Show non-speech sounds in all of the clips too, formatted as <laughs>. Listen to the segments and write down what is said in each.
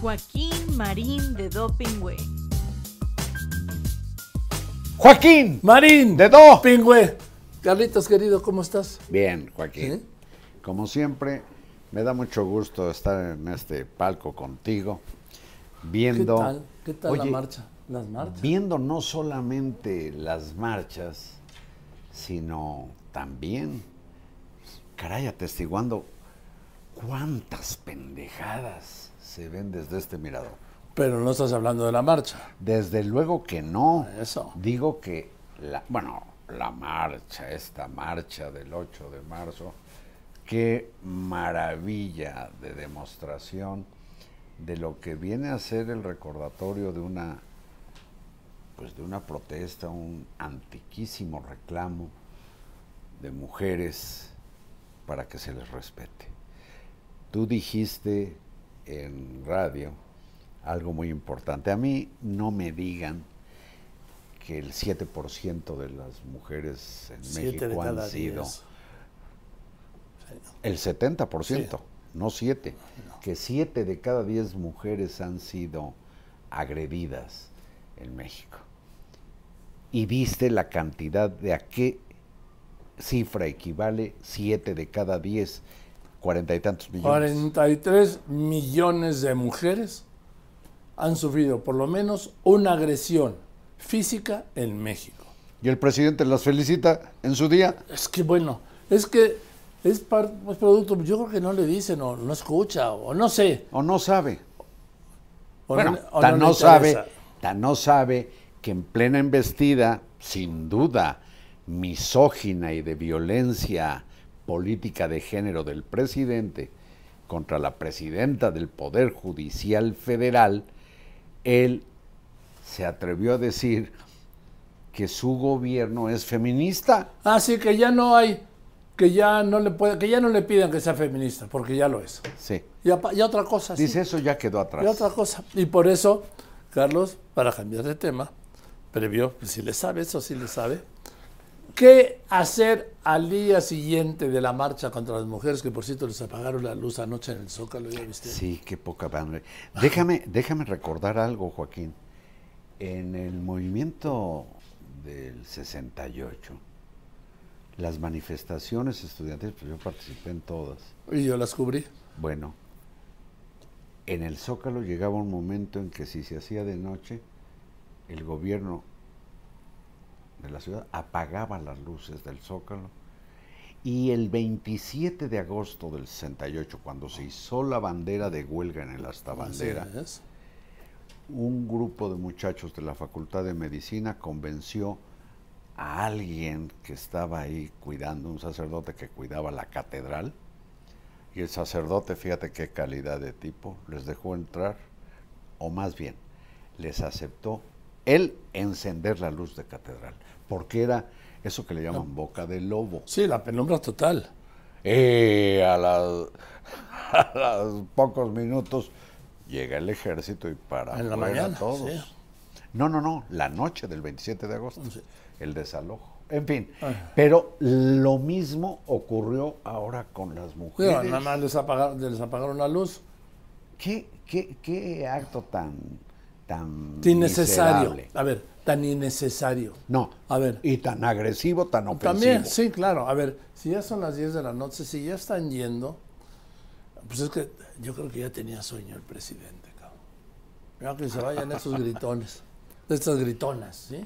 Joaquín Marín de Dopingüe. Joaquín Marín de Do. Pingüe. Carlitos, querido, ¿cómo estás? Bien, Joaquín. ¿Sí? Como siempre, me da mucho gusto estar en este palco contigo, ¿Qué viendo, tal? ¿Qué tal la marcha? Las marchas. viendo no solamente las marchas, sino también, caray, atestiguando cuántas pendejadas se ven desde este mirador. Pero no estás hablando de la marcha. Desde luego que no. Eso. Digo que, la, bueno, la marcha, esta marcha del 8 de marzo, qué maravilla de demostración de lo que viene a ser el recordatorio de una, pues de una protesta, un antiquísimo reclamo de mujeres para que se les respete. Tú dijiste en radio algo muy importante. A mí no me digan que el 7% de las mujeres en Siete México han sido el 70%, Sí. no 7, que 7 de cada 10 mujeres han sido agredidas en México. Y viste la cantidad de a qué cifra equivale 7 de cada 10, cuarenta y tantos millones. 43 millones de mujeres han sufrido por lo menos una agresión física en México. Y el presidente las felicita en su día. Es que bueno, es que es, par- es producto, yo creo que no le dicen o no escucha o no sé. O no sabe. o bueno, le- o tan no, sabe, tan no sabe que en plena embestida, sin duda, misógina y de violencia política de género del presidente contra la presidenta del Poder Judicial Federal, él se atrevió a decir que su gobierno es feminista. Ah, sí, que ya no hay, que ya no le puede, que ya no le pidan que sea feminista, porque ya lo es. Sí. Ya otra cosa, sí. Dice, eso ya quedó atrás. Y otra cosa. Y por eso, Carlos, para cambiar de tema, previó, pues, si le sabe, eso sí le sabe, ¿qué hacer al día siguiente de la marcha contra las mujeres? Que por cierto les apagaron la luz anoche en el Zócalo, ¿ya viste? Sí, qué poca madre. Déjame, déjame recordar algo, Joaquín. En el movimiento del 68, las manifestaciones estudiantiles, pues yo participé en todas. Y yo las cubrí. Bueno, en el Zócalo llegaba un momento en que si se hacía de noche, el gobierno de la ciudad apagaba las luces del Zócalo. Y el 27 de agosto del 68, cuando se hizo la bandera de huelga en el Hasta Bandera, un grupo de muchachos de la Facultad de Medicina convenció a alguien que estaba ahí cuidando, un sacerdote que cuidaba la catedral, y el sacerdote, fíjate qué calidad de tipo, les dejó entrar, o más bien, les aceptó él encender la luz de catedral, porque era eso que le llaman boca de lobo. Sí, la penumbra total. Y a, las- <laughs> a los pocos minutos llega el ejército y para En la mañana, todos. sí. No, no, no, la noche del 27 de agosto, Sí. el desalojo. En fin, pero lo mismo ocurrió ahora con las mujeres. nada más les apagaron, les apagaron la luz. ¿Qué, qué, qué acto tan, tan Innecesario. miserable? A ver, tan innecesario. No, A ver. y tan agresivo, tan ofensivo. También, sí, claro. A ver, si ya son las 10 de la noche, si ya están yendo, pues es que yo creo que ya tenía sueño el presidente, cabrón. Mira que se vayan esos <laughs> gritones, estas gritonas, ¿sí?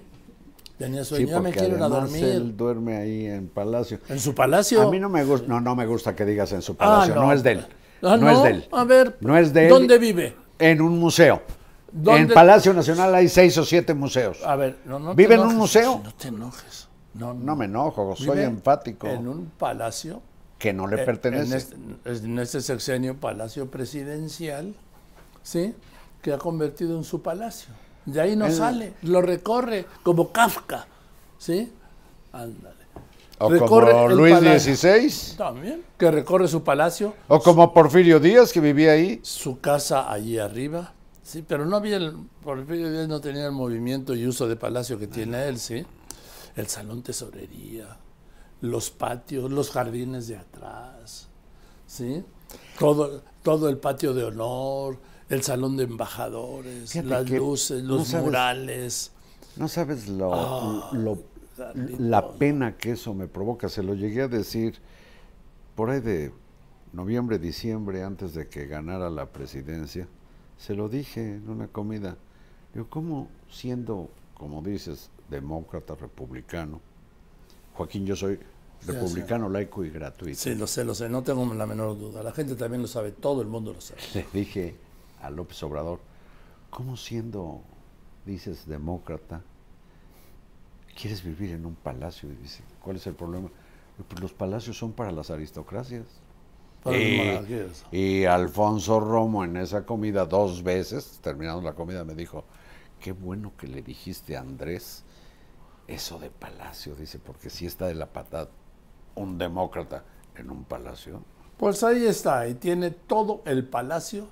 Tenía Sí, sueño, ya me quiero ir a dormir. él duerme ahí en Palacio. En su palacio. A mí no me gusta, no, no me gusta que digas en su palacio, no. no. es de él. Ah, no, es de él. A ver, no es de él. ¿dónde vive? En un museo. En Palacio Nacional hay seis o siete museos. A ver, no, no te ¿Vive en un museo? No te enojes. No, No me enojo, soy enfático. En un palacio Que no le Eh, pertenece. En este, en este sexenio palacio presidencial, ¿sí? Que ha convertido en su palacio. De ahí no El- sale, lo recorre como Kafka, ¿sí? Ándale. o recorre como Luis palacio. XVI. También, que recorre su palacio, O como Porfirio Díaz, que vivía ahí. su casa allí arriba, sí, pero no había, el, Porfirio Díaz no tenía el movimiento y uso de palacio que tiene él, sí. El salón tesorería, los patios, los jardines de atrás, sí. Todo, todo el patio de honor, el salón de embajadores, Fíjate las luces, no los sabes- murales. No sabes lo, Ah, lo- la pena que eso me provoca. Se lo llegué a decir por ahí de noviembre, diciembre, antes de que ganara la presidencia. Se lo dije en una comida. Digo, ¿cómo siendo, como dices, demócrata, republicano? Joaquín, yo soy Sí, republicano, laico y gratuito. Sí, lo sé, lo sé, no tengo la menor duda. La gente también lo sabe, todo el mundo lo sabe. Le dije a López Obrador, ¿cómo siendo, dices, demócrata, quieres vivir en un palacio? Y dice, ¿cuál es el problema? Pues los palacios son para las aristocracias. Y, Alfonso Romo en esa comida dos veces, terminando la comida, me dijo, qué bueno que le dijiste a Andrés eso de palacio, dice, porque si está de la patada un demócrata en un palacio. Pues ahí está, y tiene todo el palacio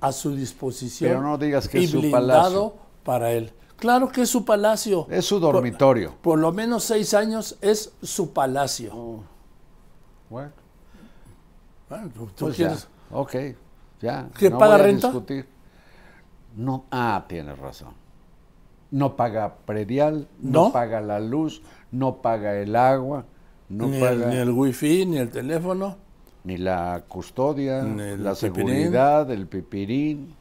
a su disposición. Pero no digas que y es su blindado palacio. para él. Claro que es su palacio. Es su dormitorio. Por, lo menos seis años es su palacio. Bueno. Bueno, tú- tú Pues quieres- ya, ok, ya. ¿Que no paga voy a renta? discutir. No, ah, tienes razón. No paga predial, no, ¿No? paga la luz, no paga el agua, no ni, paga el, ni el wifi, ni el teléfono. ni la custodia, Ni la pipirín. seguridad, el pipirín.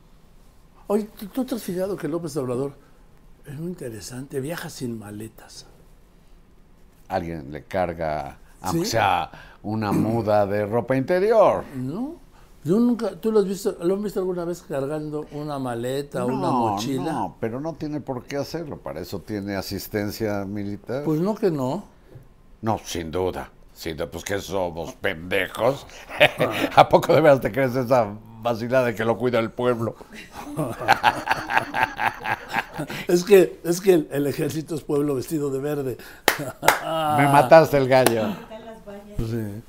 Oye, ¿tú, tú te has fijado que López Obrador es muy interesante? Viaja sin maletas. Alguien le carga, aunque Sí. sea una muda de ropa interior. ¿No? Yo nunca, ¿tú lo has visto, lo has visto alguna vez cargando una maleta, una No, mochila? No, pero no tiene por qué hacerlo. Para eso tiene asistencia militar. Pues no que no. No, sin duda. Sin duda, pues que somos pendejos. <laughs> ¿A poco de veras te crees esa vacilada de que lo cuida el pueblo? <laughs> Es que, es que el, el ejército es pueblo vestido de verde. <laughs> Me mataste el gallo. Están las vallas. Sí.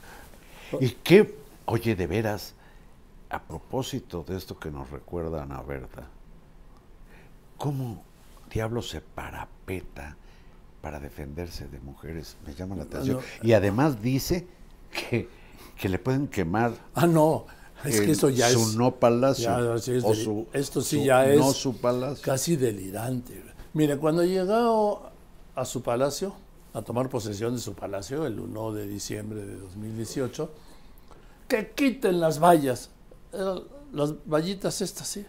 ¿Y qué? Oye, de veras, a propósito de esto que nos recuerda Ana Berta, ¿cómo diablo se parapeta para defenderse de mujeres? Me llama la atención. No. Y además dice que, que le pueden quemar Ah, no. Es que eso ya su es no palacio. ya, sí es o su- esto sí su ya es No su palacio. casi delirante. Mire, cuando llegó a su palacio, a tomar posesión de su palacio el 1 de diciembre de 2018, que quiten las vallas. Eran las vallitas estas, sí.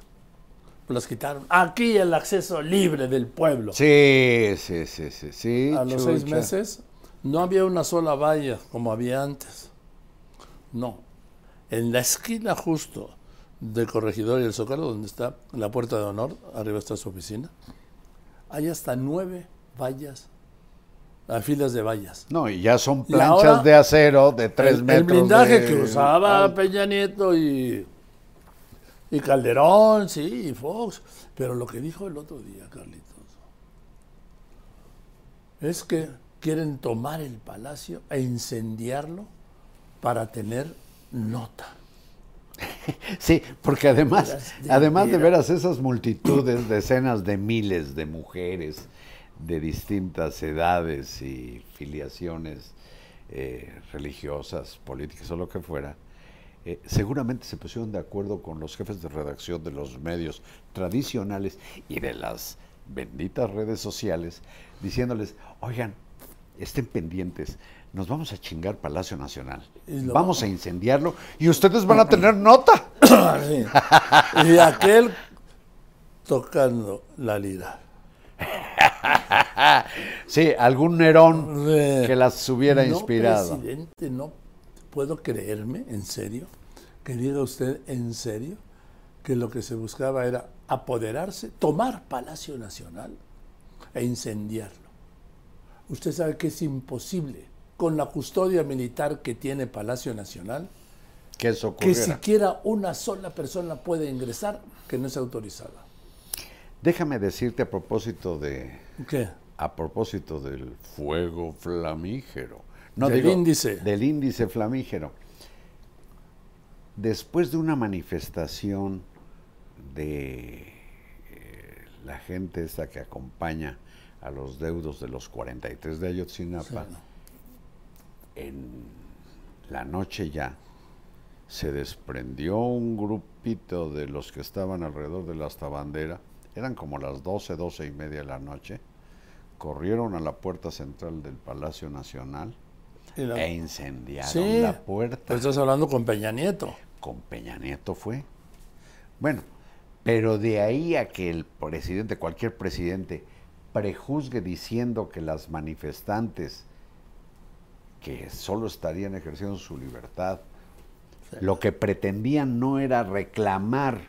Las quitaron. Aquí el acceso libre del pueblo. Sí, sí, sí, sí, sí. a los seis meses no había una sola valla como había antes. No. En la esquina justo de Corregidor y el Zócalo, donde está la puerta de honor, arriba está su oficina, hay hasta nueve vallas, a filas de vallas. No, y ya son planchas ahora, de acero de tres el, metros. el blindaje de que usaba. Peña Nieto y, y Calderón, sí, y Fox. Pero lo que dijo el otro día, Carlitos, es que quieren tomar el palacio e incendiarlo para tener nota. <laughs> Sí, porque además, de además de veras esas multitudes, decenas de miles de mujeres de distintas edades y filiaciones eh, religiosas, políticas o lo que fuera, eh, seguramente se pusieron de acuerdo con los jefes de redacción de los medios tradicionales y de las benditas redes sociales, diciéndoles, oigan, estén pendientes, nos vamos a chingar Palacio Nacional, vamos a incendiarlo y ustedes van a tener nota. <laughs> Sí. Y aquel tocando la lira. <laughs> Sí, algún Nerón Sí. que las hubiera no, inspirado. presidente, no puedo creerme, en serio, que diga usted en serio que lo que se buscaba era apoderarse, tomar Palacio Nacional e incendiarlo. Usted sabe que es imposible, con la custodia militar que tiene Palacio Nacional, Que eso que ocurriera. siquiera una sola persona puede ingresar que no es autorizada. Déjame decirte a propósito de ¿Qué? a propósito del fuego flamígero. No Del digo, índice. Del índice flamígero. Después de una manifestación de eh, la gente esta que acompaña a los deudos de los 43 de Ayotzinapa, Sí. en la noche ya se desprendió un grupito de los que estaban alrededor de la hasta bandera, eran como las 12, 12 y media de la noche, corrieron a la puerta central del Palacio Nacional la- e incendiaron Sí, la puerta. pero estás hablando con Peña Nieto. Con Peña Nieto fue. Bueno, pero de ahí a que el presidente, cualquier presidente, prejuzgue diciendo que las manifestantes que solo estarían ejerciendo su libertad, lo que pretendían no era reclamar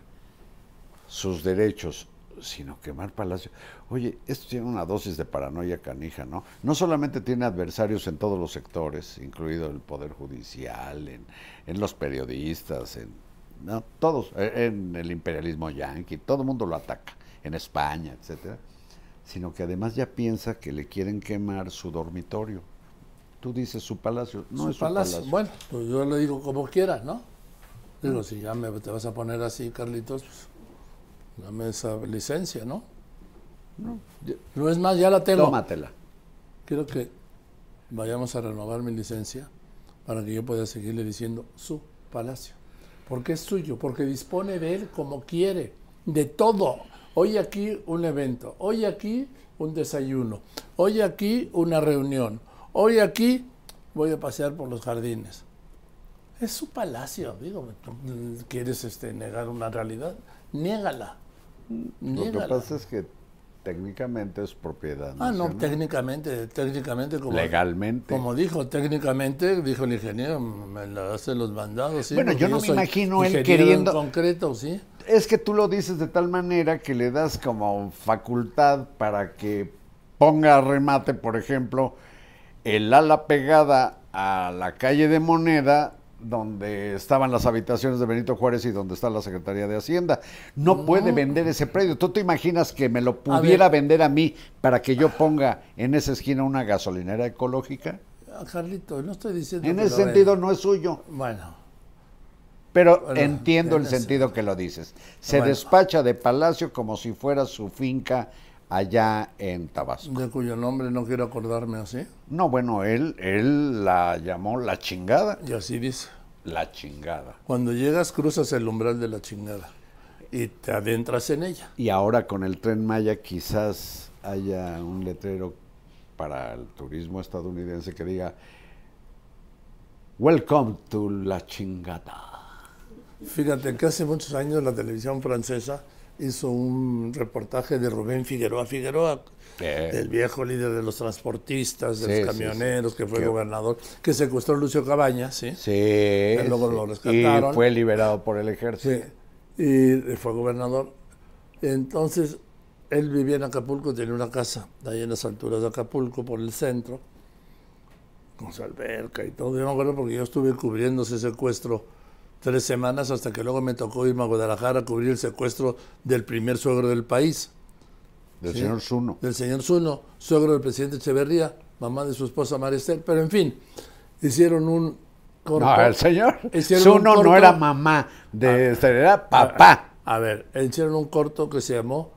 sus derechos, sino quemar Palacio. Oye, esto tiene una dosis de paranoia canija, ¿no? No solamente tiene adversarios en todos los sectores, incluido el Poder Judicial, en, en los periodistas, en no, todos, eh, en el imperialismo yanqui, todo el mundo lo ataca, en España, etcétera, sino que además ya piensa que le quieren quemar su dormitorio. Tú dices su palacio, no Su es su palacio. palacio. Bueno, pues yo le digo como quieras, ¿no? Digo, si ya me, te vas a poner así, Carlitos, pues dame esa licencia, ¿no? No, No es más, ya la tengo. Tómatela. Quiero que vayamos a renovar mi licencia para que yo pueda seguirle diciendo su palacio. Porque es suyo, porque dispone de él como quiere, de todo. Hoy aquí un evento, hoy aquí un desayuno, hoy aquí una reunión, hoy aquí voy a pasear por los jardines. Es su palacio, digo, ¿quieres este, negar una realidad? Niégala. Lo que pasa es que técnicamente es propiedad. Ah, no, técnicamente, técnicamente como Legalmente. Como dijo, técnicamente, dijo el ingeniero, me la hace los mandados. ¿sí? Bueno, porque yo no me imagino él en queriendo- concreto, sí. Es que tú lo dices de tal manera que le das como facultad para que ponga a remate, por ejemplo, el ala pegada a la calle de Moneda, donde estaban las habitaciones de Benito Juárez y donde está la Secretaría de Hacienda. No, puede vender ese predio. ¿Tú te imaginas que me lo pudiera vender a mí para que yo ponga en esa esquina una gasolinera ecológica? Ah, Carlito, no estoy diciendo En que ese sentido venda. no es suyo. Bueno, Pero Bueno, entiendo el sentido que lo dices. Se Bueno. despacha de Palacio como si fuera su finca allá en Tabasco. de cuyo nombre no quiero acordarme así. No, bueno, él, él la llamó la chingada. Y así dice. La chingada. Cuando llegas, cruzas el umbral de la chingada y te adentras en ella. Y ahora con el tren Maya quizás haya un letrero para el turismo estadounidense que diga Welcome to la chingada. Fíjate que hace muchos años la televisión francesa hizo un reportaje de Rubén Figueroa Figueroa, Eh. el viejo líder de los transportistas, de Sí, los camioneros, sí. que fue gobernador, que secuestró Lucio Cabañas, ¿sí? Sí. luego lo rescataron. Y fue liberado por el ejército. Sí, y fue gobernador. Entonces, él vivía en Acapulco, tenía una casa ahí en las alturas de Acapulco, por el centro, con su alberca y todo. Yo me acuerdo porque yo estuve cubriendo ese secuestro tres semanas hasta que luego me tocó irme a Guadalajara a cubrir el secuestro del primer suegro del país, Del Sí. señor Zuno. del señor Zuno, suegro del presidente Echeverría, mamá de su esposa Maristel. Pero en fin, hicieron un corto. No, el señor Hicieron un Zuno no era mamá, de, era papá. A ver, hicieron un corto que se llamó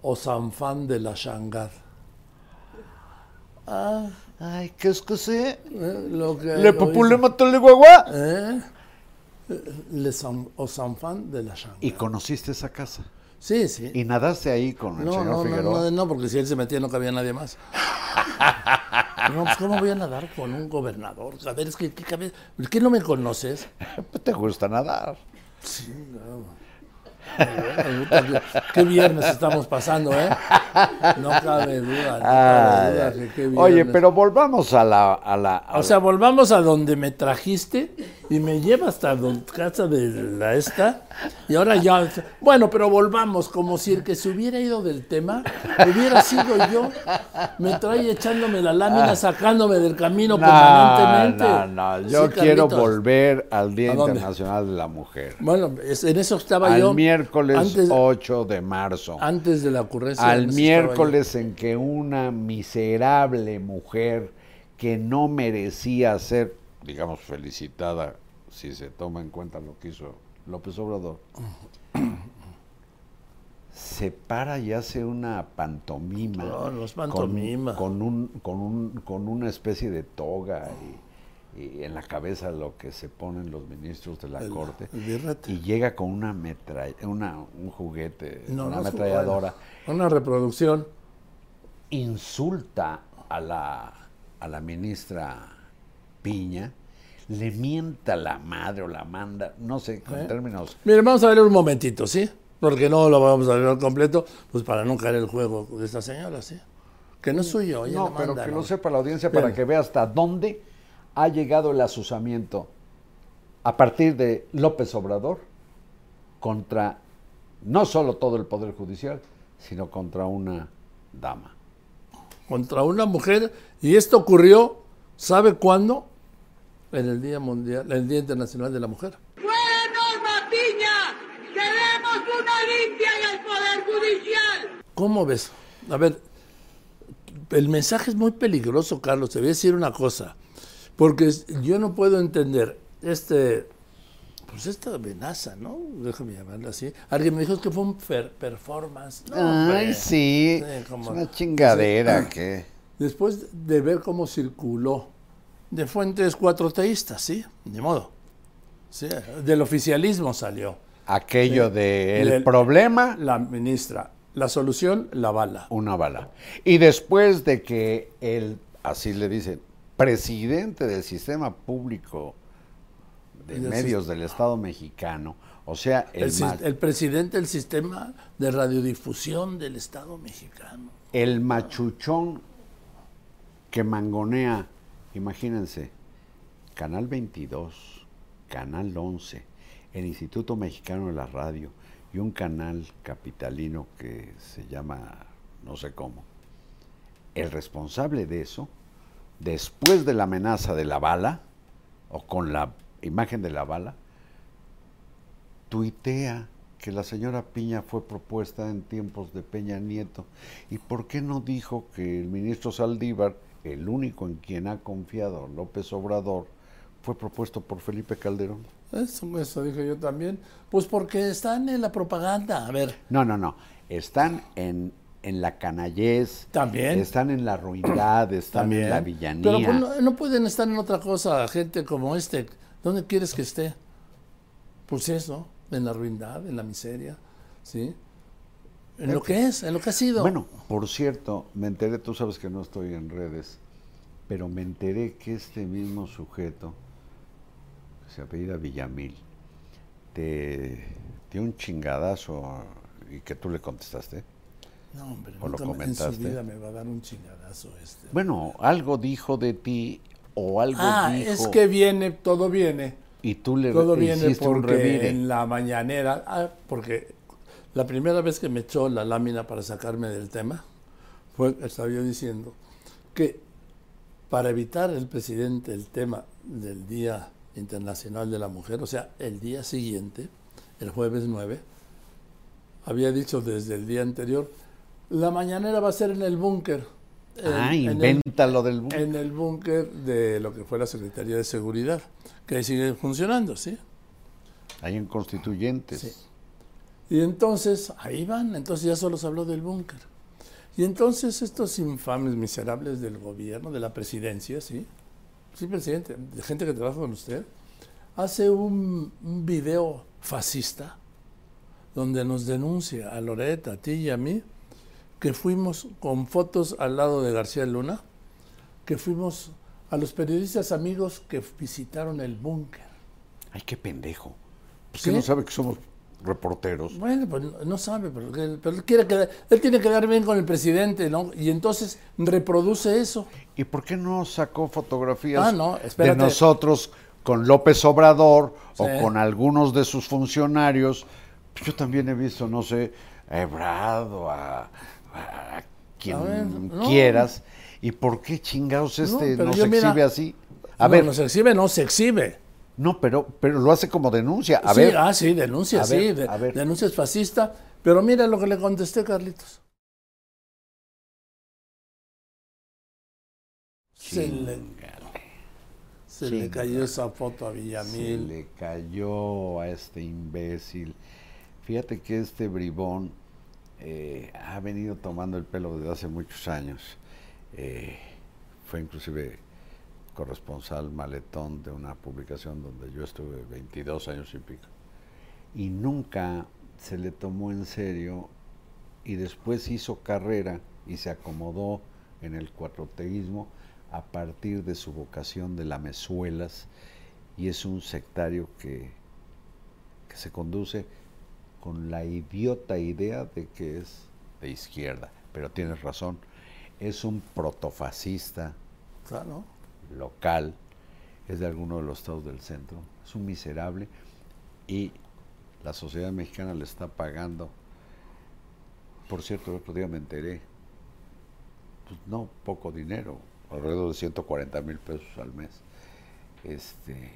Osanfán de la Shangar. Ah, Ay, ¿qué es que sé? eh, lo que Le populé mató el guagua. ¿Eh? Le San- Osanfán de la Shangar. Y conociste esa casa. Sí, sí. Y nadaste ahí con el No, señor no, no, Figueroa. no, no, porque si él se metía no cabía nadie más. <laughs> No, pues ¿cómo voy a nadar con un gobernador? A ver, es que, ¿qué, cabe- ¿qué no me conoces? Pues <laughs> te gusta nadar. Sí. Bueno, puta, qué- Qué viernes estamos pasando, ¿eh? No cabe duda, no cabe duda que qué Oye, pero volvamos a la... A la a O sea, volvamos a donde me trajiste y me lleva hasta casa de la esta. Y ahora ya. Bueno, pero volvamos, como si el que se hubiera ido del tema hubiera sido yo. Me trae echándome la lámina, sacándome del camino permanentemente. No, no, no. Yo Sí, quiero volver al Día. Internacional de la Mujer. Bueno, en eso estaba Al yo. miércoles Antes, 8 de marzo. antes de la ocurrencia. en al miércoles en que una miserable mujer que no merecía ser, digamos, felicitada, si se toma en cuenta lo que hizo López Obrador, se para y hace una pantomima. No, no es con- pantomima. Con, un, con, un, con una especie de toga y en la cabeza lo que se ponen los ministros de la El- corte el y llega con una metralla, una, un juguete, No, una no ametralladora, Una reproducción. insulta a la, a la ministra Piña, le mienta la madre o la manda, no sé, con ¿Eh? términos Mire, vamos a ver un momentito, ¿sí? Porque no lo vamos a ver completo, pues para no caer el juego de esta señora, ¿sí? Que no es suyo, ella No, pero manda, que ¿no? lo sepa la audiencia para que vea hasta dónde ha llegado el asusamiento a partir de López Obrador contra no solo todo el Poder Judicial, sino contra una dama. Contra una mujer, y esto ocurrió, ¿sabe cuándo? En el Día Mundial, el Día Internacional de la Mujer. ¡Fuera Norma Piña! ¡Queremos una limpia en el Poder Judicial! ¿Cómo ves? A ver, el mensaje es muy peligroso, Carlos. Te voy a decir una cosa. Porque yo no puedo entender este, pues esta amenaza, ¿no? Déjame llamarla así. Alguien me dijo que fue un per- performance. No, hombre. sí, Sí, como- es una chingadera Sí. que... Después de ver cómo circuló de fuentes cuatro teístas, ¿sí? Ni modo. Sí, del oficialismo salió. Aquello de el Del- problema, La ministra. La solución, la bala. una bala. Y después de que el, así le dicen, presidente del sistema público de medios del Estado mexicano, o sea, el, El, el presidente del sistema de radiodifusión del Estado mexicano. el machuchón que mangonea, imagínense, Canal 22, Canal 11, el Instituto Mexicano de la Radio y un canal capitalino que se llama no sé cómo. El responsable de eso, después de la amenaza de la bala, o con la imagen de la bala, tuitea que la señora Piña fue propuesta en tiempos de Peña Nieto. ¿Y por qué no dijo que el ministro Saldívar, el único en quien ha confiado López Obrador, fue propuesto por Felipe Calderón? Eso, eso dije yo también. Pues porque están en la propaganda. A ver, No, no, no. Están en, en la canallez, También. están en la ruindad, están también. en la villanía. Pero pues, no, no pueden estar en otra cosa, gente como este. ¿Dónde quieres que esté? Pues eso, en la ruindad, en la miseria, ¿sí? En lo que es, en lo que ha sido. Bueno, por cierto, me enteré, tú sabes que no estoy en redes, pero me enteré que este mismo sujeto, que se apellida Villamil, te dio un chingadazo y que tú le contestaste. no, hombre, o lo nunca en su comentaste. vida me va a dar un chingadazo este. Bueno, algo dijo de ti o algo Ah, dijo es que viene, todo viene. y tú le Todo viene un porque en la mañanera, ah, porque la primera vez que me echó la lámina para sacarme del tema, fue, estaba yo diciendo, que para evitar el presidente el tema del Día Internacional de la Mujer, o sea, el día siguiente, el jueves 9, había dicho desde el día anterior, la mañanera va a ser en el búnker. Ah, inventa lo del... bu- en el búnker de lo que fue la Secretaría de Seguridad, que ahí sigue funcionando, ¿sí? Ahí en Constituyentes. Sí. Y entonces, ahí van, entonces ya solo se habló del búnker. Y entonces estos infames miserables del gobierno, de la presidencia, ¿sí? Sí, presidente, de gente que trabaja con usted, hace un, un video fascista donde nos denuncia a Loreta, a ti y a mí, que fuimos con fotos al lado de García Luna, que fuimos a los periodistas amigos que visitaron el búnker. Ay, qué pendejo. Pues no sabe que somos reporteros. Bueno, pues no, no sabe, pero, él, pero él quiere quedar, él tiene que quedar bien con el presidente, ¿no? Y entonces reproduce eso. ¿Y por qué no sacó fotografías Ah, no, de nosotros con López Obrador Sí. o con algunos de sus funcionarios? Yo también he visto, no sé, a Ebrard o a, a quien A ver, no. quieras. ¿Y por qué chingados este pero nos mira, exhibe así? A no, ver, no se exhibe, no se exhibe. No, pero, pero lo hace como denuncia. A sí, ver, ah, sí, denuncia, A sí, ver, de- a ver. denuncia es fascista. Pero mira lo que le contesté, Carlitos. Se le, se le cayó esa foto a Se Villamil. le cayó a este imbécil. Fíjate que este bribón eh, ha venido tomando el pelo desde hace muchos años. Eh, fue inclusive corresponsal maletón de una publicación donde yo estuve 22 años y pico. Y nunca se le tomó en serio y después hizo carrera y se acomodó en el cuatroteísmo a partir de su vocación de lamezuelas y es un sectario que, que se conduce con la idiota idea de que es de izquierda, pero tienes razón, es un protofascista Claro. Local, es de alguno de los estados del centro, es un miserable y la sociedad mexicana le está pagando. Por cierto, el otro día me enteré, pues no poco dinero, alrededor de 140 mil pesos al mes, este,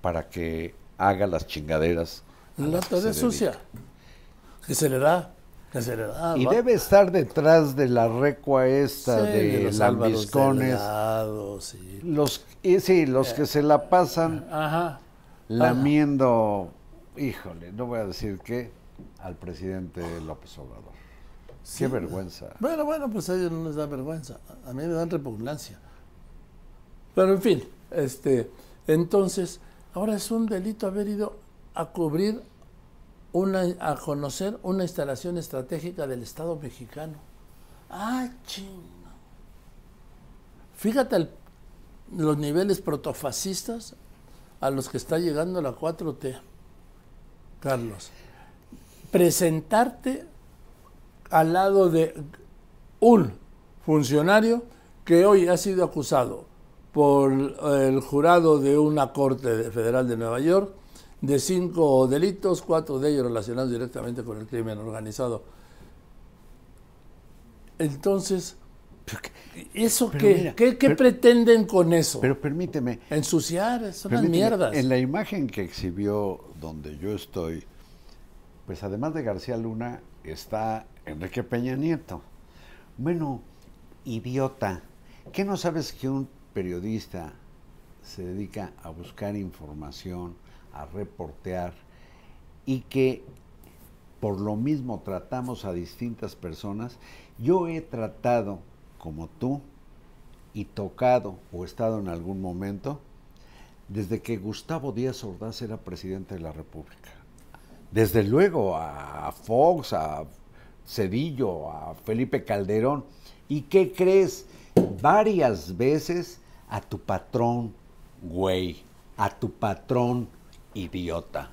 para que haga las chingaderas. La tarea sucia. Que se le da. Y debe estar detrás de la recua esta Sí, de, los lambiscones, sí. los, y sí, los que se la pasan Ajá. lamiendo, híjole, no voy a decir qué, al presidente López Obrador. Sí. Qué vergüenza. Bueno, bueno, pues a ellos no les da vergüenza. A mí me dan repugnancia. Pero en fin, este, entonces, ahora es un delito haber ido a cubrir una, a conocer una instalación estratégica del Estado mexicano. Ah, chinga. Fíjate los niveles protofascistas a los que está llegando la 4T. Carlos, presentarte al lado de un funcionario que hoy ha sido acusado por el jurado de una corte de- federal de Nueva York de cinco delitos, cuatro de ellos relacionados directamente con el crimen organizado. Entonces, ¿eso qué? mira, ¿Qué, qué pero- pretenden con eso? Pero permíteme, Ensuciar, son permíteme, mierdas. en la imagen que exhibió donde yo estoy, pues además de García Luna está Enrique Peña Nieto. Bueno, idiota, ¿qué no sabes que un periodista se dedica a buscar información, a reportear y que por lo mismo tratamos a distintas personas? Yo he tratado, como tú, y tocado o estado en algún momento, desde que Gustavo Díaz Ordaz era presidente de la República. Desde luego a Fox, a Cedillo, a Felipe Calderón. ¿Y qué crees? Varias veces a tu patrón, güey, a tu patrón, idiota.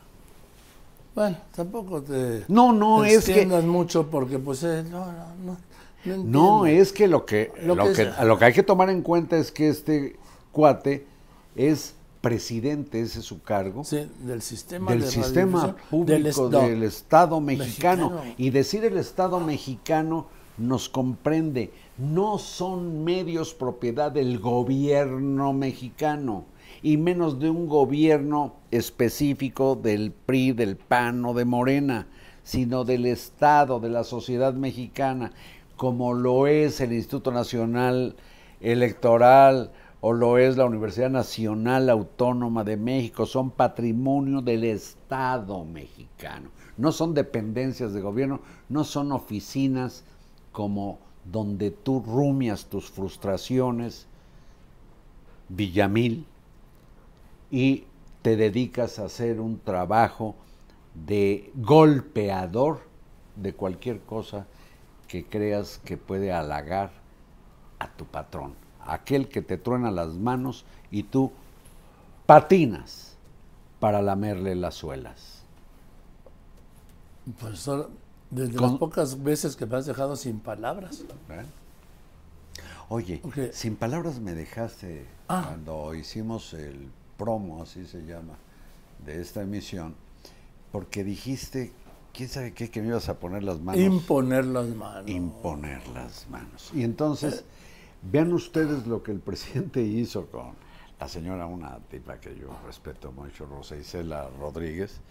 Bueno, tampoco te No, no, es que- extiendas mucho porque pues eh, no, no, no, no No, es que lo que, Lo lo que que, es- lo que hay que tomar en cuenta es que este cuate es presidente, ese es su cargo, Sí, del sistema del de sistema público del, Estado mexicano. mexicano. Y decir el Estado mexicano nos comprende, no son medios propiedad del gobierno mexicano, y menos de un gobierno específico del PRI, del PAN o de Morena, sino del Estado, de la sociedad mexicana, como lo es el Instituto Nacional Electoral o lo es la Universidad Nacional Autónoma de México, son patrimonio del Estado mexicano. No son dependencias de gobierno, no son oficinas como donde tú rumias tus frustraciones, Villamil, y te dedicas a hacer un trabajo de golpeador de cualquier cosa que creas que puede halagar a tu patrón, aquel que te truena las manos y tú patinas para lamerle las suelas. Pues desde Con- las pocas veces que me has dejado sin palabras. ¿verdad? Oye, sin palabras me dejaste Ah. cuando hicimos el promo, así se llama, de esta emisión, porque dijiste, quién sabe qué, que me ibas a poner las manos. Imponer las manos. imponer las manos. Y entonces, vean ustedes lo que el <laughs> presidente hizo con la señora, una tipa que yo respeto mucho, Rosa Isela Rodríguez.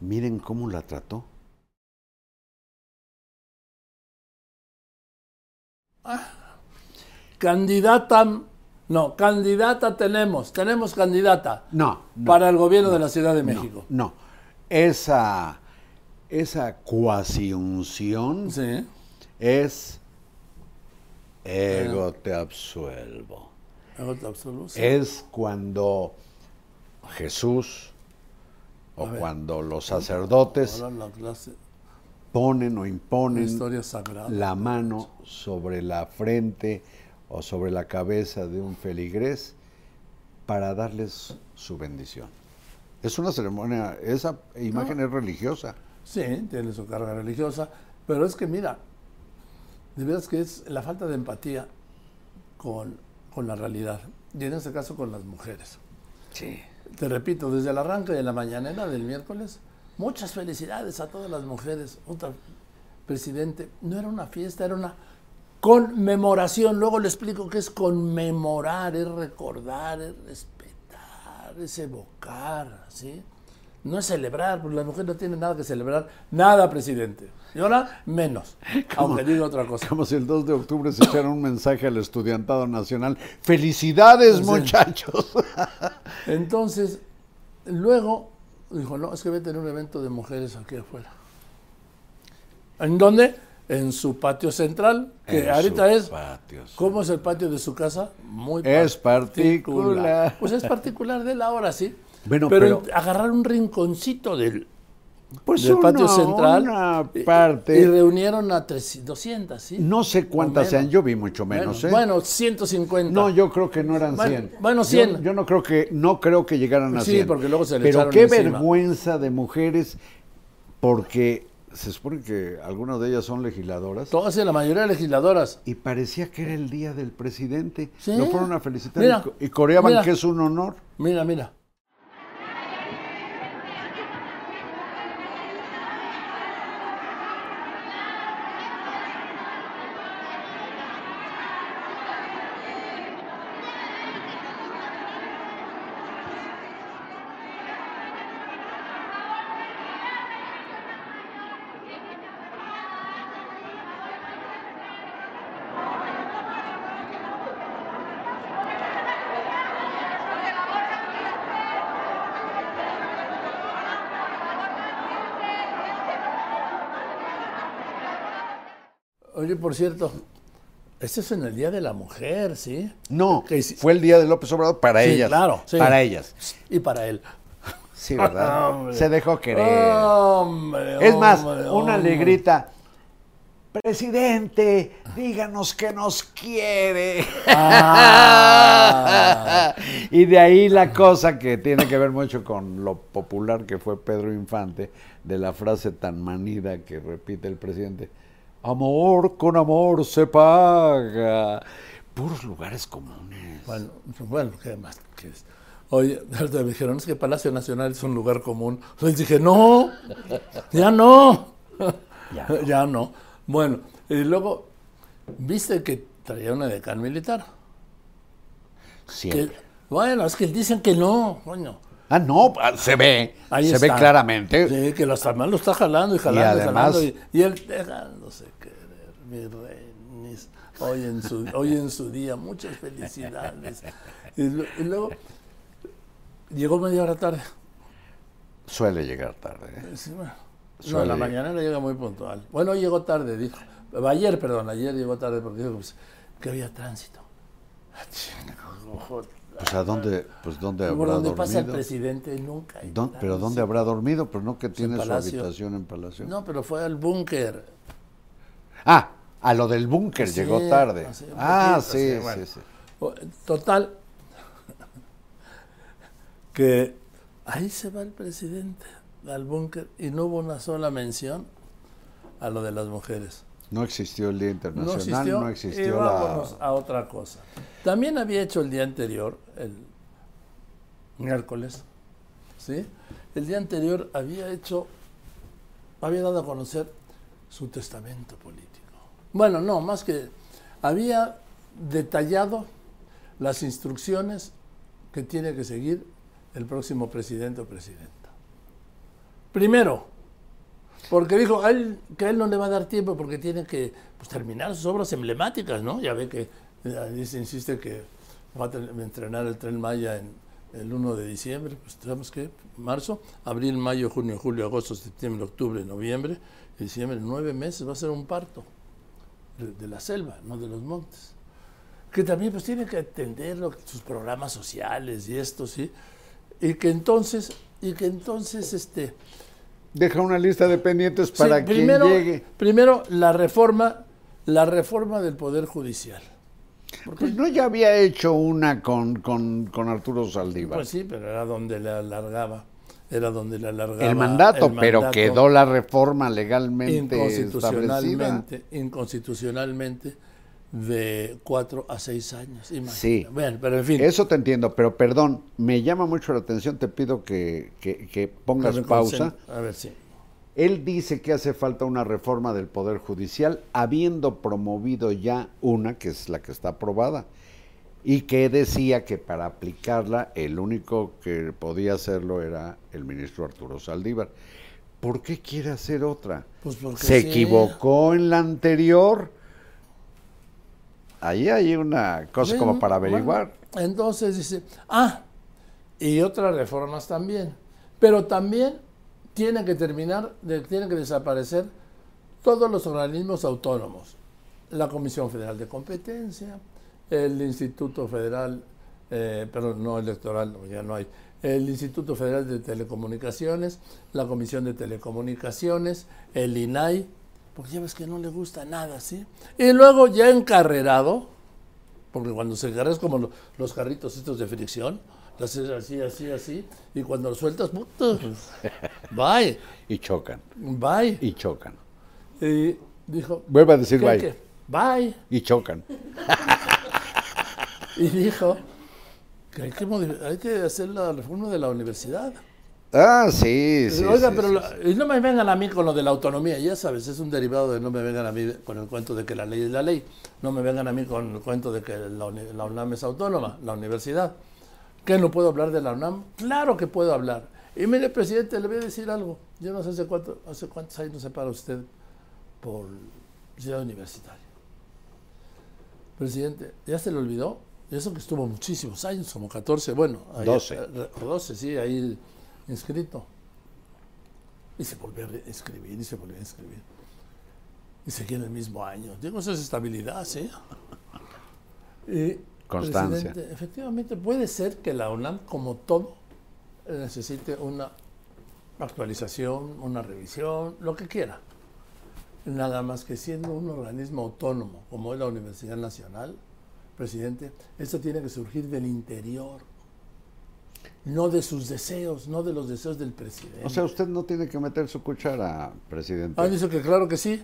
Miren cómo la trató. Candidata, no, candidata tenemos, tenemos candidata No, no, para el gobierno de la Ciudad de México. No, esa, esa cuasi unción Sí. es ego te absuelvo. Egot absoluto. sí. es cuando Jesús o cuando los sacerdotes la clase, ponen o imponen historia sagrada. la mano sobre la frente o sobre la cabeza de un feligrés para darles su bendición. Es una ceremonia, esa imagen es religiosa. Sí, tiene su carga religiosa, pero es que mira, de veras que es la falta de empatía con, con la realidad, y en este caso con las mujeres. Sí. Te repito, desde el arranque de la mañanera del miércoles, muchas felicidades a todas las mujeres. Otra, presidente, no era una fiesta, era una conmemoración. Luego le explico qué es conmemorar, es recordar, es respetar, es evocar, ¿sí? No es celebrar, porque la mujer no tiene nada que celebrar, nada, presidente. Y ahora menos, aunque diga otra cosa. Como si el 2 de octubre se echara un mensaje al estudiantado nacional. ¡Felicidades, muchachos! <laughs> Entonces, luego dijo, no, es que voy a tener un evento de mujeres aquí afuera. ¿En dónde? En su patio central, que En ahorita es... patio, sí. ¿Cómo es el patio de su casa? Muy Es particular. Pues es particular de él ahora, sí. Bueno, pero, pero- agarrar un rinconcito del, Pues del patio una- central una y- parte. y, reunieron a 300, 200, ¿sí? No sé cuántas sean, yo vi mucho menos, bueno, ¿eh? bueno, 150. No, yo creo que no eran Bueno, 100. bueno, Yo- 100. Yo, no creo que no creo que llegaran a Sí, 100. porque luego se le Pero echaron qué encima. vergüenza de mujeres porque se supone que algunas de ellas son legisladoras Todas la mayoría legisladoras. y parecía que era el día del presidente. Sí. Lo fueron a felicitar Mira, y co- y, coreaban mira. que es un honor. Mira, mira. Oye, por cierto, este es en el Día de la Mujer, ¿sí? No, Que fue el día de López Obrador para Sí, ellas. claro, sí. Para ellas. Y para él. Sí, ¿verdad? <laughs> Hombre. Se dejó querer. Hombre, Es más, hombre, una hombre. le grita, presidente, díganos que nos quiere. Ah. <laughs> y de ahí la cosa que tiene que ver mucho con lo popular que fue Pedro Infante, de la frase tan manida que repite el presidente, amor con amor se paga. Puros lugares comunes. Bueno, bueno, ¿qué más quieres? Oye, <laughs> me dijeron, es que Palacio Nacional es un lugar común. Les dije, no, ya no. <laughs> Ya <laughs> Ya no. Bueno, y luego, ¿viste que traía una decán militar? Que- bueno, es que dicen que no, coño. Ah, no, ah, se ve, Ahí se está. ve claramente. Sí, que también lo está jalando y jalando y, además- jalando. Y, y él dejándose querer, mi rey. mis- Hoy en, su, hoy en su día, muchas felicidades. Y, luego llegó media hora tarde. Suele llegar tarde. ¿eh? Sí, bueno. No, en la mañana llega muy puntual. Bueno, hoy llegó tarde, dijo. Ayer, perdón, ayer llegó tarde porque dijo pues, que había tránsito. Pues a dónde, pues dónde habrá donde pasa el dormido. presidente nunca hay ¿Dó- pero dónde habrá dormido, pero no que tiene su habitación en Palacio. No, pero fue al búnker. Ah, a lo del búnker Sí, llegó tarde. ah, poquito, sí, sí, bueno. sí, Total, <laughs> que ahí se va el presidente al búnker y no hubo una sola mención a lo de las mujeres. No existió el Día No Internacional, existió, no y existió vámonos la... a otra cosa. También había hecho el día anterior, el miércoles, ¿sí? El día anterior había hecho, había dado a conocer su testamento político. Bueno, no, más que había detallado las instrucciones que tiene que seguir el próximo presidente o presidenta. Primero, porque dijo a él, que a él no le va a dar tiempo porque tiene que pues, terminar sus obras emblemáticas, ¿no? Ya ve que eh, dice, insiste que va a entrenar el tren Maya en el 1 de diciembre, pues sabemos que marzo, abril, mayo, junio, julio, agosto, septiembre, octubre, noviembre, diciembre, nueve meses va a ser un parto de, la selva, no de los montes. que también pues tiene que atender sus programas sociales y esto, ¿sí? Y que entonces, y que entonces, este... Deja una lista de pendientes sí, para quien primero, llegue. primero la reforma, la reforma del Poder Judicial. Pues no ya había hecho una con, con, con Arturo Saldívar. Pues sí, pero era donde le alargaba, era donde le alargaba el mandato, el pero mandato quedó la reforma legalmente establecida. inconstitucionalmente, inconstitucionalmente de cuatro a seis años. imagina. Sí. Bueno, pero en fin. Eso te entiendo, pero perdón, me llama mucho la atención, te pido que, que- que pongas pausa. A ver, sí. Él dice que hace falta una reforma del Poder Judicial, habiendo promovido ya una, que es la que está aprobada, y que decía que para aplicarla el único que podía hacerlo era el ministro Arturo Saldívar. ¿Por qué quiere hacer otra? Pues porque Se sí. equivocó en la anterior. Ahí hay una cosa como para averiguar. bueno, entonces dice, ah, y otras reformas también. Pero también tiene que terminar, de- tienen que desaparecer todos los organismos autónomos. La Comisión Federal de Competencia, el Instituto Federal, eh, perdón, no electoral, ya no hay, el Instituto Federal de Telecomunicaciones, la Comisión de Telecomunicaciones, el INAI, porque ya ves que no le gusta nada, ¿sí? Y luego ya encarrerado, porque cuando se es como lo- los carritos estos de fricción, haces así, así, así, y cuando lo sueltas, puta, bye, <laughs> Y chocan, bye. y chocan. Y dijo, Vuelve a decir ¿qué, bye. qué? Bye. Y chocan. <laughs> Y dijo que hay que, hay que hacer la reforma de la universidad. Ah, sí, sí. Oiga, sí, pero sí, sí. y no me vengan a mí con lo de la autonomía, ya sabes, es un derivado de no me vengan a mí con el cuento de que la ley es la ley, no me vengan a mí con el cuento de que la, la UNAM es autónoma, la universidad. ¿Que no puedo hablar de la UNAM? Claro que puedo hablar. Y mire, presidente, le voy a decir algo. Yo no sé hace, cuánto, hace cuántos años se para usted por ciudad universitaria. Presidente, ¿ya se le olvidó? Eso que estuvo muchísimos años, como 14, bueno, ahí- 12. eh, o 12, sí, ahí inscrito. Y se volvió a inscribir, y se volvió a inscribir. Y seguía en el mismo año. Digo, eso es estabilidad, ¿sí? <laughs> Y, Constancia. presidente, efectivamente, puede ser que la UNAM, como todo, eh, necesite una actualización, una revisión, lo que quiera. Nada más que siendo un organismo autónomo, como es la Universidad Nacional, presidente, esto tiene que surgir del interior, no de sus deseos, no de los deseos del presidente. O sea, usted no tiene que meter su cuchara, presidente. ah, dice que claro que sí.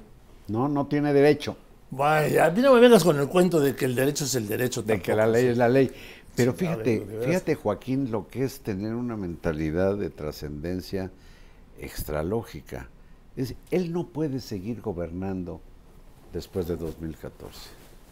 No, no tiene derecho Vaya, a mí no me vengas con el cuento de que el derecho es el derecho. de que la ley sí. es la ley. Pero Sí, a ver, fíjate, de fíjate, Joaquín, lo que es tener una mentalidad de trascendencia extralógica. Es, él no puede seguir gobernando después de 2014.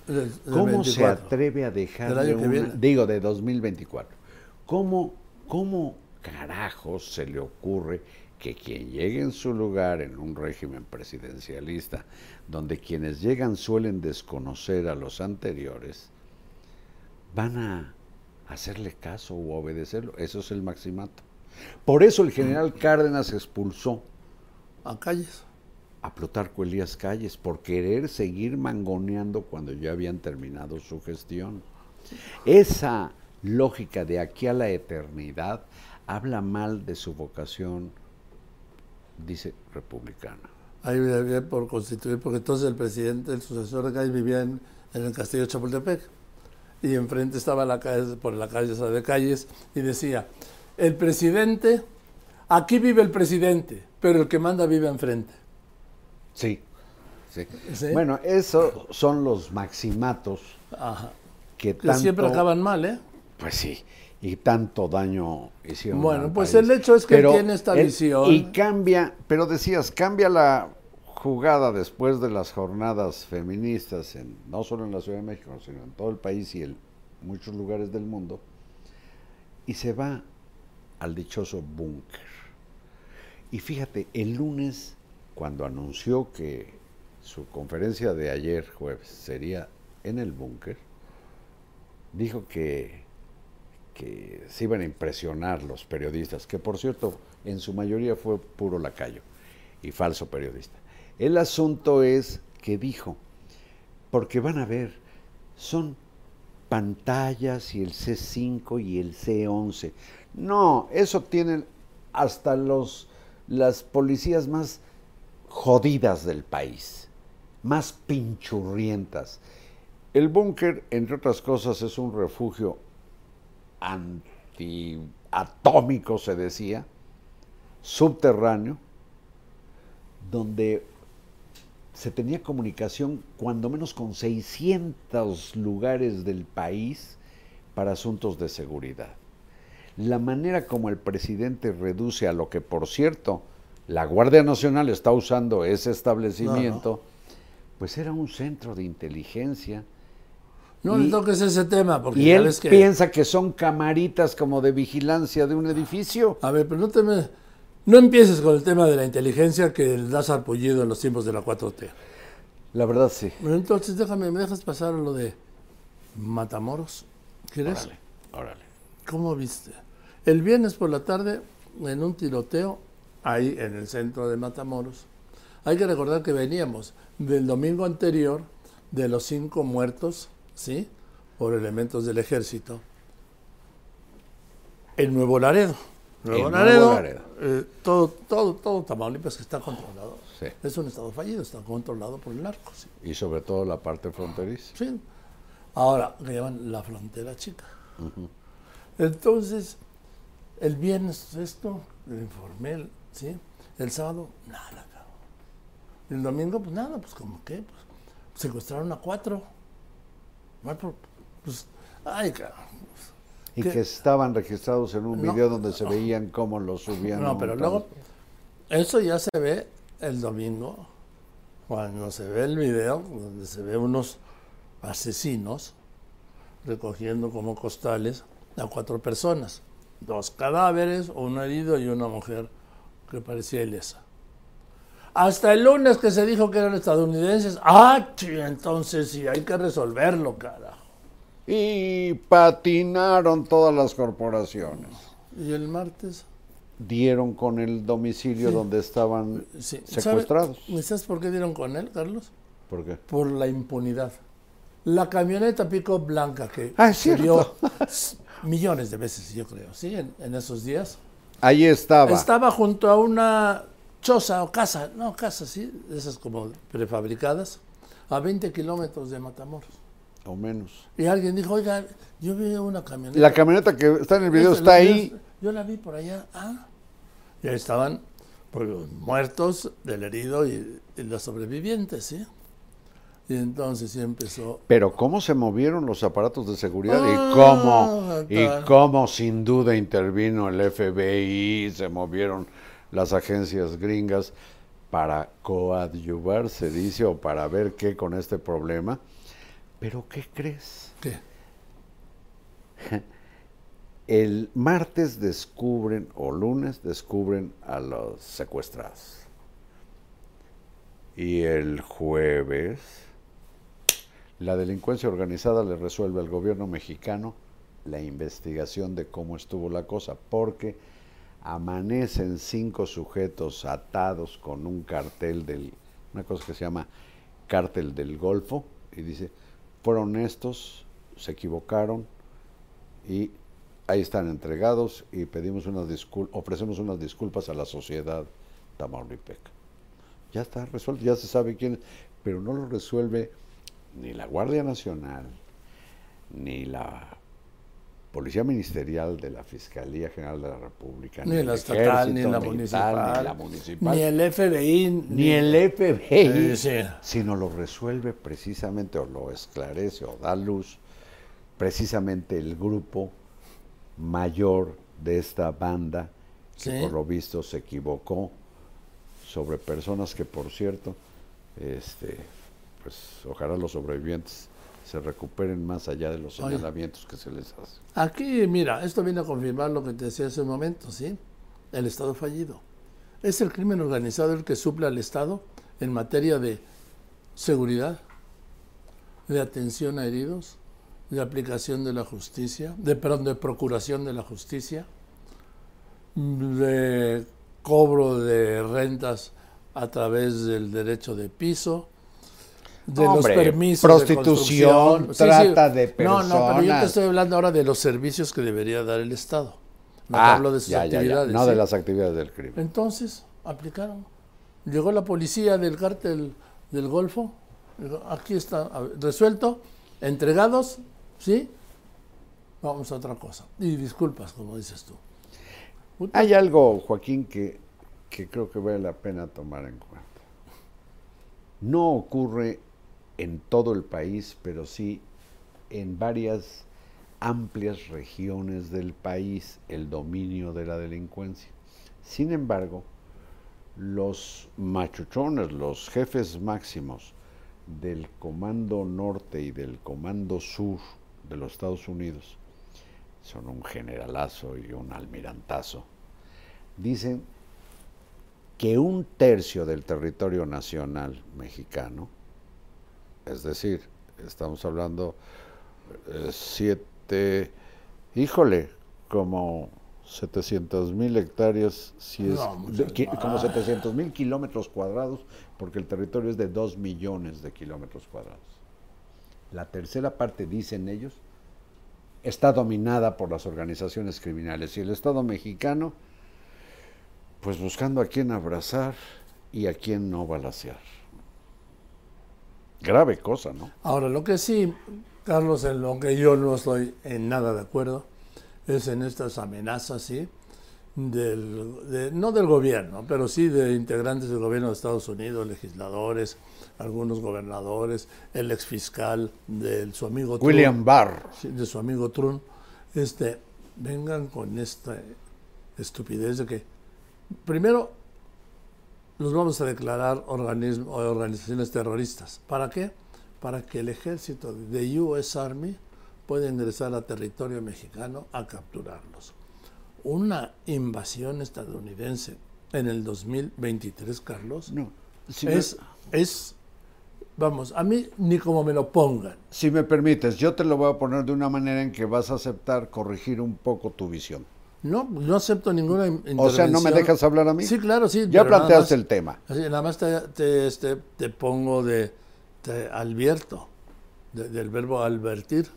Del- del ¿Cómo se 24. atreve a año que una- digo, de 2024? ¿Cómo, ¿Cómo carajos se le ocurre que quien llegue en su lugar en un régimen presidencialista, donde quienes llegan suelen desconocer a los anteriores, van a hacerle caso o obedecerlo? Eso es el maximato. Por eso el general Cárdenas expulsó A calles. a Plutarco Elías Calles por querer seguir mangoneando cuando ya habían terminado su gestión. Esa lógica de aquí a la eternidad habla mal de su vocación, dice republicana. Ahí vivía por constituir, porque entonces el presidente, el sucesor de Calles, vivía en, en el castillo de Chapultepec. Y enfrente estaba la calle, por la calle esa de Calles, y decía, el presidente, aquí vive el presidente, pero el que manda vive enfrente. Sí. sí. Sí. Bueno, esos son los maximatos Ajá. Que tanto, siempre acaban mal, ¿eh? Pues sí, y tanto daño hicieron. Bueno, pues país. el hecho es que tiene esta visión. Y cambia, pero decías, cambia la jugada después de las jornadas feministas, en, no solo en la Ciudad de México, sino en todo el país y en muchos lugares del mundo, y se va al dichoso búnker. Y fíjate, el lunes, cuando anunció que su conferencia de ayer jueves sería en el búnker, dijo que que se iban a impresionar los periodistas, que por cierto, en su mayoría fue puro lacayo y falso periodista. El asunto es que dijo, porque van a ver, son pantallas y el C5 y el C11. No, eso tienen hasta los las policías más jodidas del país, más pinchurrientas. El búnker, entre otras cosas, es un refugio antiatómico, se decía, subterráneo, donde se tenía comunicación cuando menos con 600 lugares del país para asuntos de seguridad. La manera como el presidente reduce a lo que, por cierto, la Guardia Nacional está usando ese establecimiento, pues era un centro de inteligencia. No le toques ese tema, porque y él que... piensa que son camaritas como de vigilancia de un edificio. A ver, pero no te me... No empieces con el tema de la inteligencia que le das arpullido en los tiempos de la 4T. La verdad sí. Entonces déjame, ¿me dejas pasar lo de Matamoros? ¿Quieres? Órale, órale. ¿Cómo viste? El viernes por la tarde, en un tiroteo, ahí en el centro de Matamoros, hay que recordar que veníamos del domingo anterior de los cinco muertos, ¿sí? Por elementos del ejército. En Nuevo Laredo. Nuevo En Laredo, Nuevo Laredo. eh, todo, todo, todo Tamaulipas está controlado. Sí. Es un estado fallido, está controlado por el narco. ¿sí? Y sobre todo la parte fronteriza. Sí. Ahora, le llaman la frontera chica. Entonces, el viernes esto, le informé, ¿sí? El sábado, nada, cabrón. El domingo, pues nada, pues como que, pues, secuestraron a cuatro. Pues, ay. Y que estaban registrados en un No. video donde se veían cómo los subían. No, pero luego, eso ya se ve el domingo, cuando se ve el video, donde se ve unos asesinos recogiendo como costales a cuatro personas, dos cadáveres, un herido y una mujer que parecía ilesa. Hasta el lunes que se dijo que eran estadounidenses, ah, entonces sí, hay que resolverlo, carajo. Y patinaron todas las corporaciones. Y el martes, Dieron con el domicilio donde estaban sí. secuestrados. ¿Sabe- ¿Sabes por qué dieron con él, Carlos? ¿Por qué? por la impunidad. La camioneta pico blanca que Ah, s- millones de veces, yo creo, ¿sí? En, en esos días. Ahí estaba. Estaba junto a una choza o casa, no, casa, sí, esas como prefabricadas, a 20 kilómetros de Matamoros. O menos. Y alguien dijo, oiga, yo vi una camioneta. La camioneta que está en el video está ahí. videos, Yo la vi por allá. Ah. Y ahí estaban pues, los muertos del herido y, y los sobrevivientes, ¿sí? Y entonces sí empezó Pero cómo se movieron los aparatos de seguridad Ah, y cómo y cómo sin duda intervino el FBI, se movieron las agencias gringas para coadyuvar, se dice, o para ver qué con este problema. Pero ¿qué crees? ¿Qué? <laughs> El martes descubren, o lunes descubren a los secuestrados. Y el jueves, la delincuencia organizada le resuelve al gobierno mexicano la investigación de cómo estuvo la cosa, porque amanecen cinco sujetos atados con un cartel del, una cosa que se llama cártel del Golfo, y dice, fueron estos, se equivocaron, y ahí están entregados y pedimos unas ofrecemos unas disculpas a la sociedad tamaulipeca. Ya está resuelto, ya se sabe quién, es, pero no lo resuelve ni la Guardia Nacional, ni la Policía Ministerial de la Fiscalía General de la República, Ni el la estatal, ni la Militar, municipal, ni la municipal, Ni el FBI, ni el FBI, Eh, sí. sino lo resuelve precisamente o lo esclarece o da luz precisamente el grupo mayor de esta banda que Sí. por lo visto se equivocó sobre personas que por cierto este pues ojalá los sobrevivientes se recuperen más allá de los Oye. señalamientos que se les hace. Aquí, mira, esto viene a confirmar lo que te decía hace un momento, ¿sí? El Estado fallido. Es el crimen organizado el que suple al Estado en materia de seguridad, de atención a heridos, de aplicación de la justicia, de, perdón, de procuración de la justicia, de cobro de rentas a través del derecho de piso, de los permisos. prostitución, de construcción. trata de No, no, pero yo te personas. estoy hablando ahora de los servicios que debería dar el Estado. No Ah, hablo de sus ya, ya, ya, actividades. No ¿sí? de las actividades del crimen. Entonces, aplicaron. Llegó la policía del cártel del Golfo. aquí está, resuelto, entregados, ¿sí? Vamos a otra cosa. Y disculpas, como dices tú. Hay algo, Joaquín, que, que creo que vale la pena tomar en cuenta. No ocurre en todo el país, pero sí en varias amplias regiones del país el dominio de la delincuencia. Sin embargo, los machuchones, los jefes máximos del Comando Norte y del Comando Sur de los Estados Unidos, son un generalazo y un almirantazo, dicen que un tercio del territorio nacional mexicano, es decir, estamos hablando eh, siete, híjole, como 700 mil hectáreas, si es, No, muchas de- qui- más. como 700 mil kilómetros cuadrados, porque el territorio es de 2 millones de kilómetros cuadrados. La tercera parte, dicen ellos, está dominada por las organizaciones criminales y el Estado mexicano, pues buscando a quién abrazar y a quién no balacear. Grave cosa, ¿no? Ahora, lo que sí, Carlos, en lo que yo no estoy en nada de acuerdo, es en estas amenazas, ¿sí? Del, de- no del gobierno, pero sí de integrantes del gobierno de Estados Unidos, legisladores, algunos gobernadores, el exfiscal de su amigo Trump, William Barr. sí, de su amigo Trump, este, vengan con esta estupidez de que, primero, los vamos a declarar organismo, organizaciones terroristas. ¿Para qué? Para que el ejército de US Army pueda ingresar a territorio mexicano a capturarlos. Una invasión estadounidense en el 2023, Carlos, No, si, es, me, es, vamos, a mí ni como me lo pongan. si me permites, yo te lo voy a poner de una manera en que vas a aceptar corregir un poco tu visión. No, no acepto ninguna in- O sea, ¿no me intervención. dejas hablar a mí? Sí, claro, sí. Ya planteaste el tema. Así, nada más te, te, este, te pongo de, te advierto, de- del verbo advertir.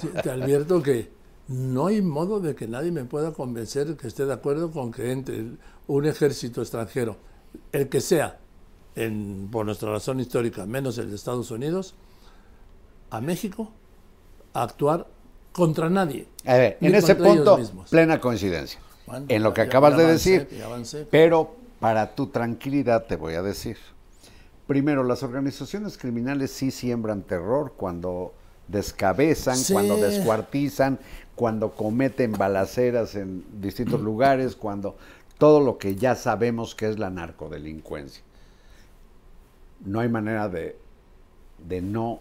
Sí, te advierto que no hay modo de que nadie me pueda convencer que esté de acuerdo con que entre un ejército extranjero, el que sea, en, por nuestra razón histórica, menos el de Estados Unidos, a México a actuar contra nadie. A ver, en ese punto, plena coincidencia. Bueno, en lo que acabas de avancé, decir. Pero para tu tranquilidad te voy a decir. Primero, las organizaciones criminales sí siembran terror cuando descabezan, Sí. cuando descuartizan, cuando cometen balaceras en distintos lugares, cuando todo lo que ya sabemos que es la narcodelincuencia. No hay manera de, de no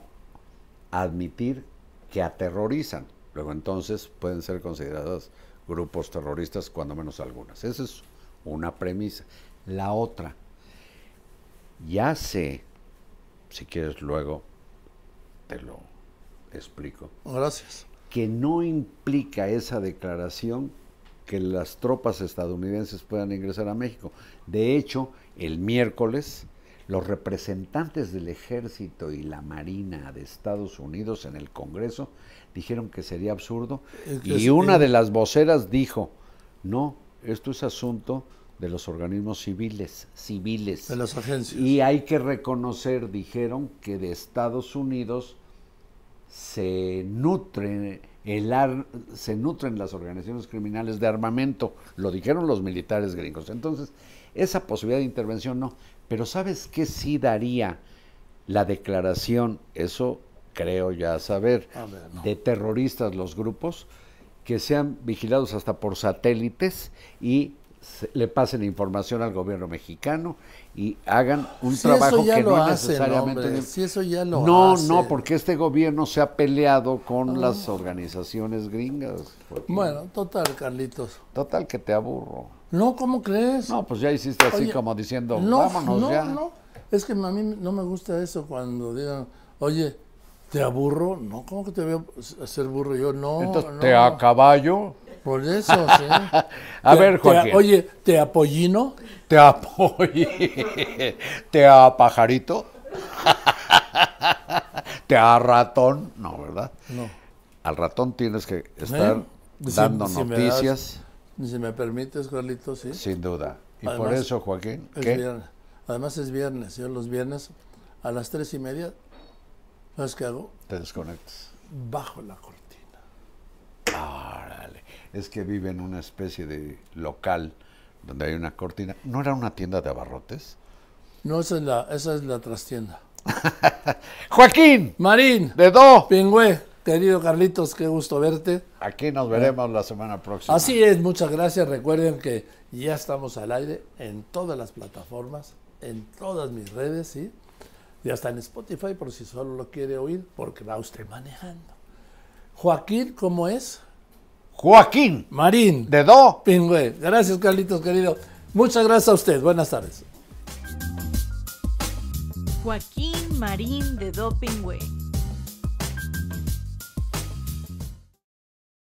admitir que aterrorizan. Luego entonces pueden ser considerados grupos terroristas, cuando menos algunas. Esa es una premisa. La otra, ya sé, si quieres luego te lo explico, Gracias. que no implica esa declaración que las tropas estadounidenses puedan ingresar a México. De hecho, el miércoles, los representantes del ejército y la marina de Estados Unidos en el Congreso dijeron que sería absurdo Es que y es- una de las voceras dijo, no, esto es asunto de los organismos civiles, civiles. De las agencias. Y hay que reconocer, dijeron, que de Estados Unidos se nutren el ar- se nutren las organizaciones criminales de armamento, lo dijeron los militares gringos. Entonces, esa posibilidad de intervención no, pero ¿sabes qué sí daría la declaración? Eso creo ya saber, A ver, no. de terroristas los grupos que sean vigilados hasta por satélites y se- le pasen información al gobierno mexicano y hagan un Si trabajo que no hacen, necesariamente hombre, de- si eso ya lo no, hacen. no, porque este gobierno se ha peleado con las organizaciones gringas. Bueno, total, Carlitos. total que te aburro. No, ¿cómo crees? No, pues ya hiciste así Oye, como diciendo, no, vámonos no, ya. no. Es que a mí no me gusta eso cuando digan, oye, ¿te aburro? No, ¿cómo que te voy a hacer burro yo? No, Entonces, no. ¿te a caballo? Por eso, sí. <laughs> A Te- ver, te- Joaquín. oye, ¿te apoyino? ¿Te apoye? <laughs> ¿Te a pajarito? <laughs> Te a ratón, no, ¿verdad? No. Al ratón tienes que estar ¿Eh? Si- dando si me das- noticias, Si me permites, Carlitos, sí. sin duda. Y por eso, Joaquín, Es ¿qué? viernes. Además es viernes. Yo los viernes a las tres y media, ¿sabes qué hago? Te desconectas. Bajo la cortina. Órale. Es que vive en una especie de local donde hay una cortina. ¿No era una tienda de abarrotes? No, esa es la, esa es la trastienda. <laughs> Joaquín, Marín, de Do. Pingüe, querido Carlitos, qué gusto verte. Aquí nos veremos la semana próxima. Así es, muchas gracias. Recuerden que ya estamos al aire en todas las plataformas, en todas mis redes, ¿sí? Ya está en Spotify por si solo lo quiere oír, porque va usted manejando. Joaquín, ¿cómo es? Joaquín, Marín, de Do. Pingüe. Gracias, Carlitos, querido. Muchas gracias a usted. Buenas tardes. Joaquín Marín de Dopingüe.